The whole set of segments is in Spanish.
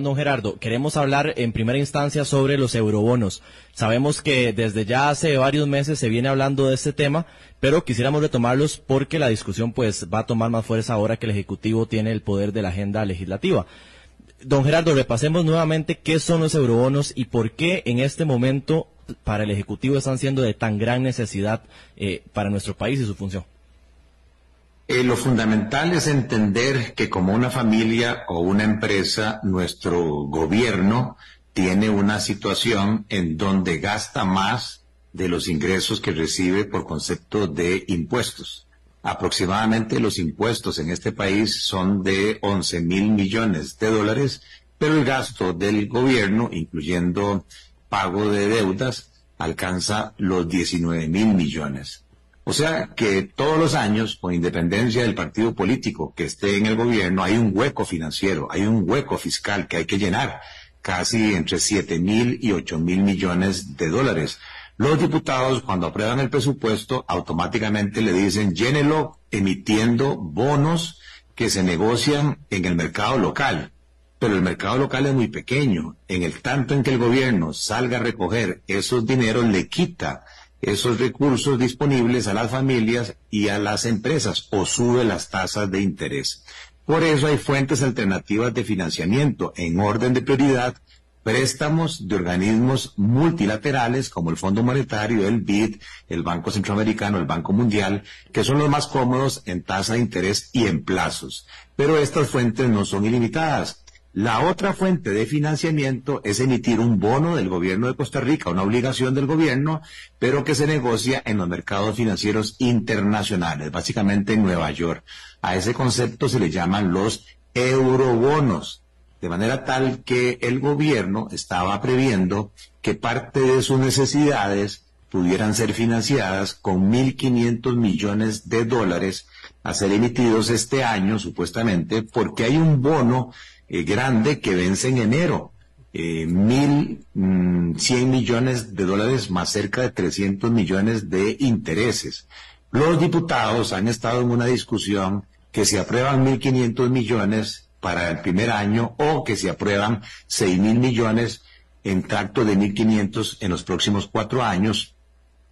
Don Gerardo, queremos hablar en primera instancia sobre los eurobonos. Sabemos que desde ya hace varios meses se viene hablando de este tema, pero quisiéramos retomarlos porque la discusión pues va a tomar más fuerza ahora que el Ejecutivo tiene el poder de la agenda legislativa. Don Gerardo, repasemos nuevamente qué son los eurobonos y por qué en este momento para el Ejecutivo están siendo de tan gran necesidad eh, para nuestro país y su función. Eh, lo fundamental es entender que como una familia o una empresa, nuestro gobierno tiene una situación en donde gasta más de los ingresos que recibe por concepto de impuestos. Aproximadamente los impuestos en este país son de 11 mil millones de dólares, pero el gasto del gobierno, incluyendo pago de deudas, alcanza los 19 mil millones. O sea que todos los años, con independencia del partido político que esté en el gobierno, hay un hueco financiero, hay un hueco fiscal que hay que llenar, casi entre siete mil y ocho mil millones de dólares. Los diputados, cuando aprueban el presupuesto, automáticamente le dicen llénelo emitiendo bonos que se negocian en el mercado local. Pero el mercado local es muy pequeño. En el tanto en que el gobierno salga a recoger esos dineros, le quita esos recursos disponibles a las familias y a las empresas o sube las tasas de interés. Por eso hay fuentes alternativas de financiamiento en orden de prioridad, préstamos de organismos multilaterales como el Fondo Monetario, el BID, el Banco Centroamericano, el Banco Mundial, que son los más cómodos en tasa de interés y en plazos. Pero estas fuentes no son ilimitadas. La otra fuente de financiamiento es emitir un bono del gobierno de Costa Rica, una obligación del gobierno, pero que se negocia en los mercados financieros internacionales, básicamente en Nueva York. A ese concepto se le llaman los eurobonos, de manera tal que el gobierno estaba previendo que parte de sus necesidades pudieran ser financiadas con 1.500 millones de dólares a ser emitidos este año, supuestamente, porque hay un bono eh, grande que vence en enero. Eh, mil mm, cien millones de dólares más cerca de 300 millones de intereses. Los diputados han estado en una discusión que se aprueban 1.500 millones para el primer año o que se aprueban seis mil millones en tracto de 1.500 en los próximos cuatro años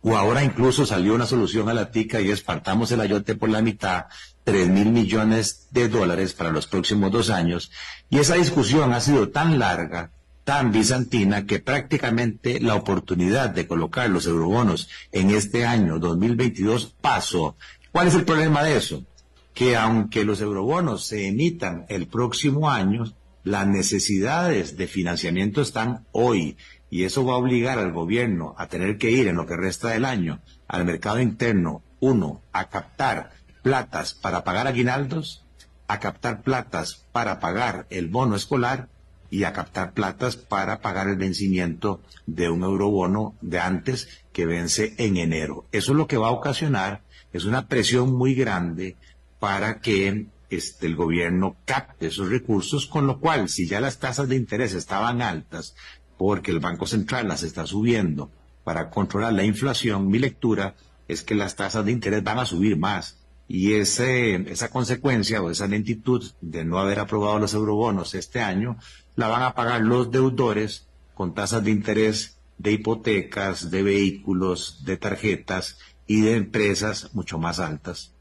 o ahora incluso salió una solución a la tica y es partamos el ayote por la mitad, tres mil millones de dólares para los próximos dos años. Y esa discusión ha sido tan larga, tan bizantina, que prácticamente la oportunidad de colocar los eurobonos en este año 2022 pasó. ¿Cuál es el problema de eso? Que aunque los eurobonos se emitan el próximo año, las necesidades de financiamiento están hoy y eso va a obligar al gobierno a tener que ir en lo que resta del año al mercado interno, uno, a captar platas para pagar aguinaldos, a captar platas para pagar el bono escolar y a captar platas para pagar el vencimiento de un eurobono de antes que vence en enero. Eso es lo que va a ocasionar, es una presión muy grande para que este, el gobierno capte esos recursos, con lo cual, si ya las tasas de interés estaban altas, porque el Banco Central las está subiendo para controlar la inflación, mi lectura es que las tasas de interés van a subir más. Y ese, esa consecuencia o esa lentitud de no haber aprobado los eurobonos este año, la van a pagar los deudores con tasas de interés de hipotecas, de vehículos, de tarjetas y de empresas mucho más altas.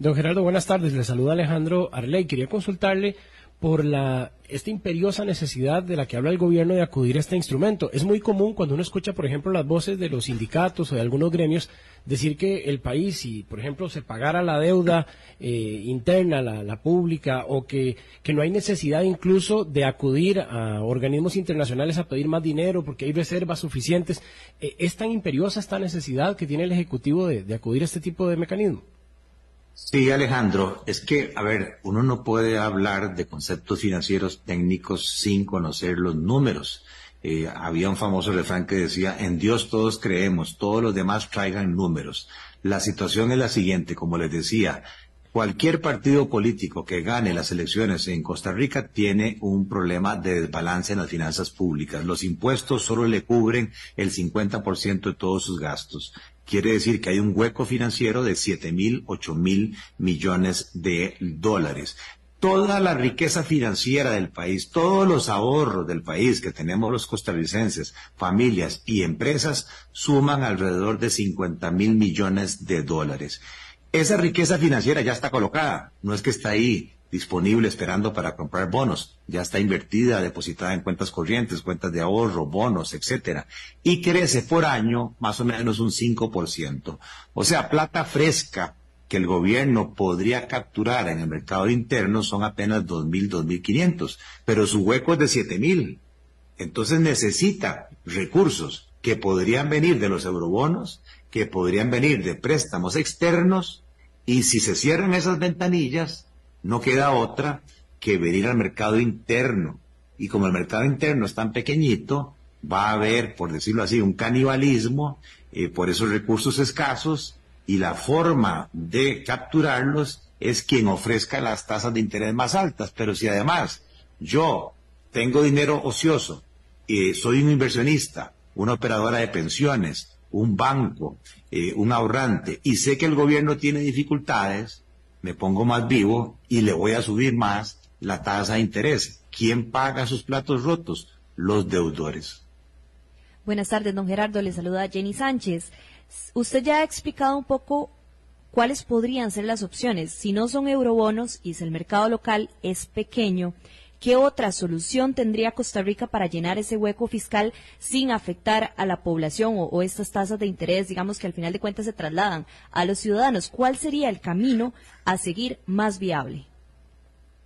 Don Gerardo, buenas tardes. Le saluda Alejandro Arley. Quería consultarle por la esta imperiosa necesidad de la que habla el gobierno de acudir a este instrumento. Es muy común cuando uno escucha, por ejemplo, las voces de los sindicatos o de algunos gremios decir que el país, si, por ejemplo, se pagara la deuda eh, interna, la, pública, o que, que, no hay necesidad incluso de acudir a organismos internacionales a pedir más dinero porque hay reservas suficientes. Eh, ¿Es tan imperiosa esta necesidad que tiene el Ejecutivo de, de acudir a este tipo de mecanismo? Sí, Alejandro, es que, a ver, uno no puede hablar de conceptos financieros técnicos sin conocer los números. Eh, había un famoso refrán que decía, en Dios todos creemos, todos los demás traigan números. La situación es la siguiente, como les decía, cualquier partido político que gane las elecciones en Costa Rica tiene un problema de desbalance en las finanzas públicas. Los impuestos solo le cubren el 50% de todos sus gastos. Quiere decir que hay un hueco financiero de siete mil, ocho mil millones de dólares. toda la riqueza financiera del país, todos los ahorros del país que tenemos los costarricenses, familias y empresas, suman alrededor de 50 mil millones de dólares. Esa riqueza financiera ya está colocada, no es que está ahí disponible esperando para comprar bonos, ya está invertida, depositada en cuentas corrientes, cuentas de ahorro, bonos, etcétera, y crece por año más o menos un 5%. O sea, plata fresca que el gobierno podría capturar en el mercado interno son apenas 2.000, 2.500, pero su hueco es de 7.000. Entonces necesita recursos que podrían venir de los eurobonos, que podrían venir de préstamos externos, y si se cierran esas ventanillas, no queda otra que venir al mercado interno. Y como el mercado interno es tan pequeñito, va a haber, por decirlo así, un canibalismo eh, por esos recursos escasos y la forma de capturarlos es quien ofrezca las tasas de interés más altas. Pero si además yo tengo dinero ocioso, y soy un inversionista, una operadora de pensiones, un banco, eh, un ahorrante, y sé que el gobierno tiene dificultades, me pongo más vivo y le voy a subir más la tasa de interés. ¿Quién paga sus platos rotos? Los deudores. Buenas tardes, don Gerardo. Le saluda Jenny Sánchez. Usted ya ha explicado un poco cuáles podrían ser las opciones. Si no son eurobonos y si el mercado local es pequeño, ¿qué otra solución tendría Costa Rica para llenar ese hueco fiscal sin afectar a la población o, estas tasas de interés, digamos que al final de cuentas se trasladan a los ciudadanos? ¿Cuál sería el camino a seguir más viable?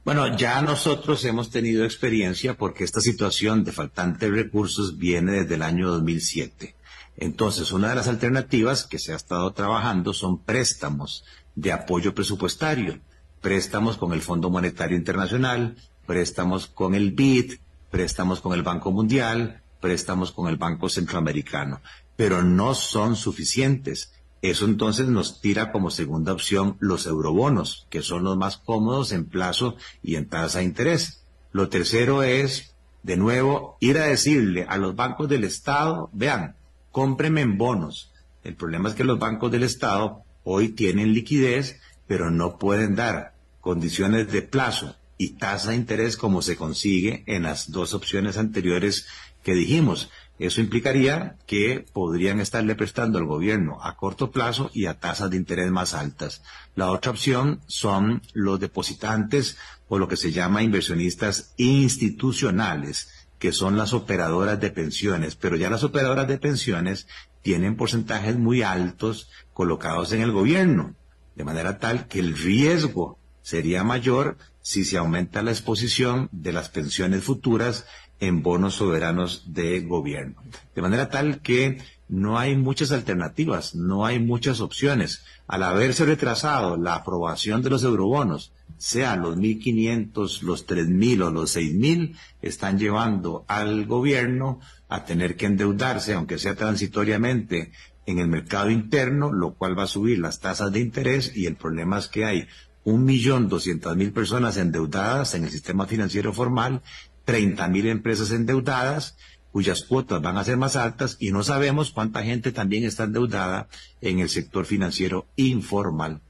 Bueno, ya nosotros hemos tenido experiencia porque esta situación de faltantes recursos viene desde el año 2007. Entonces, una de las alternativas que se ha estado trabajando son préstamos de apoyo presupuestario, préstamos con el Fondo Monetario Internacional, préstamos con el BID, préstamos con el Banco Mundial, préstamos con el Banco Centroamericano, pero no son suficientes. Eso entonces nos tira como segunda opción los eurobonos, que son los más cómodos en plazo y en tasa de interés. Lo tercero es, de nuevo, ir a decirle a los bancos del Estado, vean, cómpreme en bonos. El problema es que los bancos del Estado hoy tienen liquidez, pero no pueden dar condiciones de plazo y tasa de interés como se consigue en las dos opciones anteriores que dijimos. Eso implicaría que podrían estarle prestando al gobierno a corto plazo y a tasas de interés más altas. La otra opción son los depositantes o lo que se llama inversionistas institucionales que son las operadoras de pensiones, pero ya las operadoras de pensiones tienen porcentajes muy altos colocados en el gobierno, de manera tal que el riesgo sería mayor si se aumenta la exposición de las pensiones futuras en bonos soberanos de gobierno. De manera tal que no hay muchas alternativas, no hay muchas opciones. Al haberse retrasado la aprobación de los eurobonos, sea los 1.500, los 3.000 o los 6.000, están llevando al gobierno a tener que endeudarse, aunque sea transitoriamente, en el mercado interno, lo cual va a subir las tasas de interés y el problema es que hay un millón doscientas mil personas endeudadas en el sistema financiero formal, treinta mil empresas endeudadas, cuyas cuotas van a ser más altas y no sabemos cuánta gente también está endeudada en el sector financiero informal.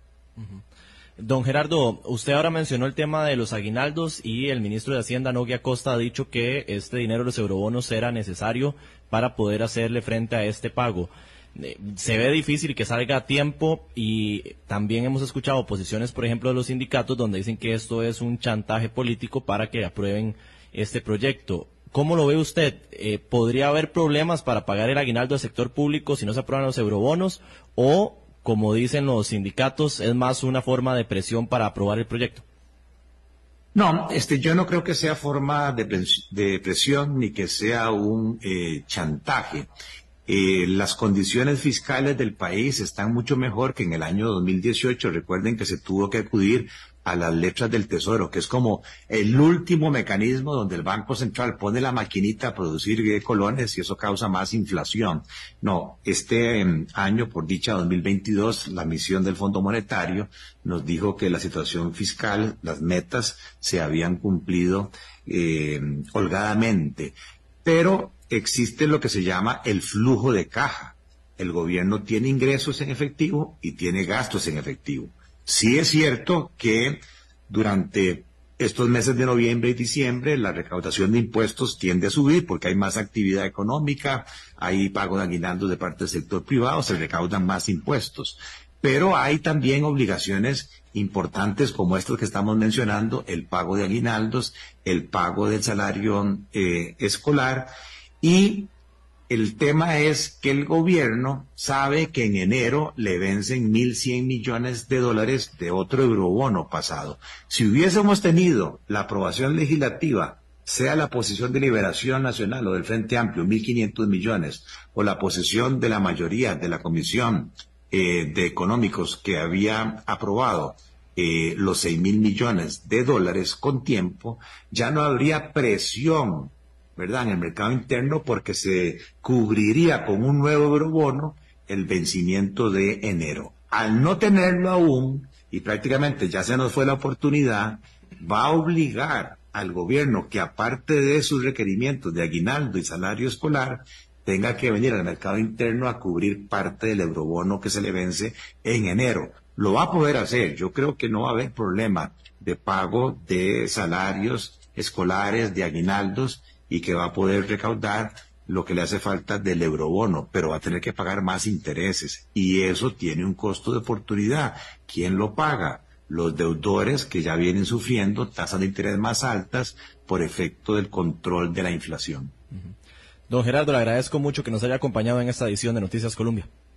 Don Gerardo, usted ahora mencionó el tema de los aguinaldos y el ministro de Hacienda, Noguia Costa, ha dicho que este dinero de los eurobonos era necesario para poder hacerle frente a este pago. Eh, se ve difícil que salga a tiempo y también hemos escuchado posiciones, por ejemplo, de los sindicatos donde dicen que esto es un chantaje político para que aprueben este proyecto. ¿Cómo lo ve usted? Eh, ¿Podría haber problemas para pagar el aguinaldo del sector público si no se aprueban los eurobonos? ¿O como dicen los sindicatos, es más una forma de presión para aprobar el proyecto. No, este, yo no creo que sea forma de, presión ni que sea un eh, chantaje. Eh, las condiciones fiscales del país están mucho mejor que en el año 2018. Recuerden que se tuvo que acudir a las letras del tesoro, que es como el último mecanismo donde el Banco Central pone la maquinita a producir colones y eso causa más inflación. No, este em, año, por dicha 2022, la misión del Fondo Monetario nos dijo que la situación fiscal, las metas se habían cumplido em, holgadamente, pero existe lo que se llama el flujo de caja. El gobierno tiene ingresos en efectivo y tiene gastos en efectivo. Sí es cierto que durante estos meses de noviembre y diciembre la recaudación de impuestos tiende a subir porque hay más actividad económica, hay pago de aguinaldos de parte del sector privado, se recaudan más impuestos. Pero hay también obligaciones importantes como estas que estamos mencionando, el pago de aguinaldos, el pago del salario eh, escolar y el tema es que el gobierno sabe que en enero le vencen 1.100 millones de dólares de otro eurobono pasado. Si hubiésemos tenido la aprobación legislativa, sea la posición de Liberación Nacional o del Frente Amplio, 1.500 millones, o la posición de la mayoría de la Comisión eh, de Económicos que había aprobado eh, los seis mil millones de dólares con tiempo, ya no habría presión ¿verdad? En el mercado interno porque se cubriría con un nuevo eurobono el vencimiento de enero. Al no tenerlo aún, y prácticamente ya se nos fue la oportunidad, va a obligar al gobierno que aparte de sus requerimientos de aguinaldo y salario escolar, tenga que venir al mercado interno a cubrir parte del eurobono que se le vence en enero. Lo va a poder hacer. Yo creo que no va a haber problema de pago de salarios escolares, de aguinaldos, y que va a poder recaudar lo que le hace falta del eurobono, pero va a tener que pagar más intereses y eso tiene un costo de oportunidad. ¿Quién lo paga? Los deudores que ya vienen sufriendo tasas de interés más altas por efecto del control de la inflación. Don Gerardo, le agradezco mucho que nos haya acompañado en esta edición de Noticias Colombia.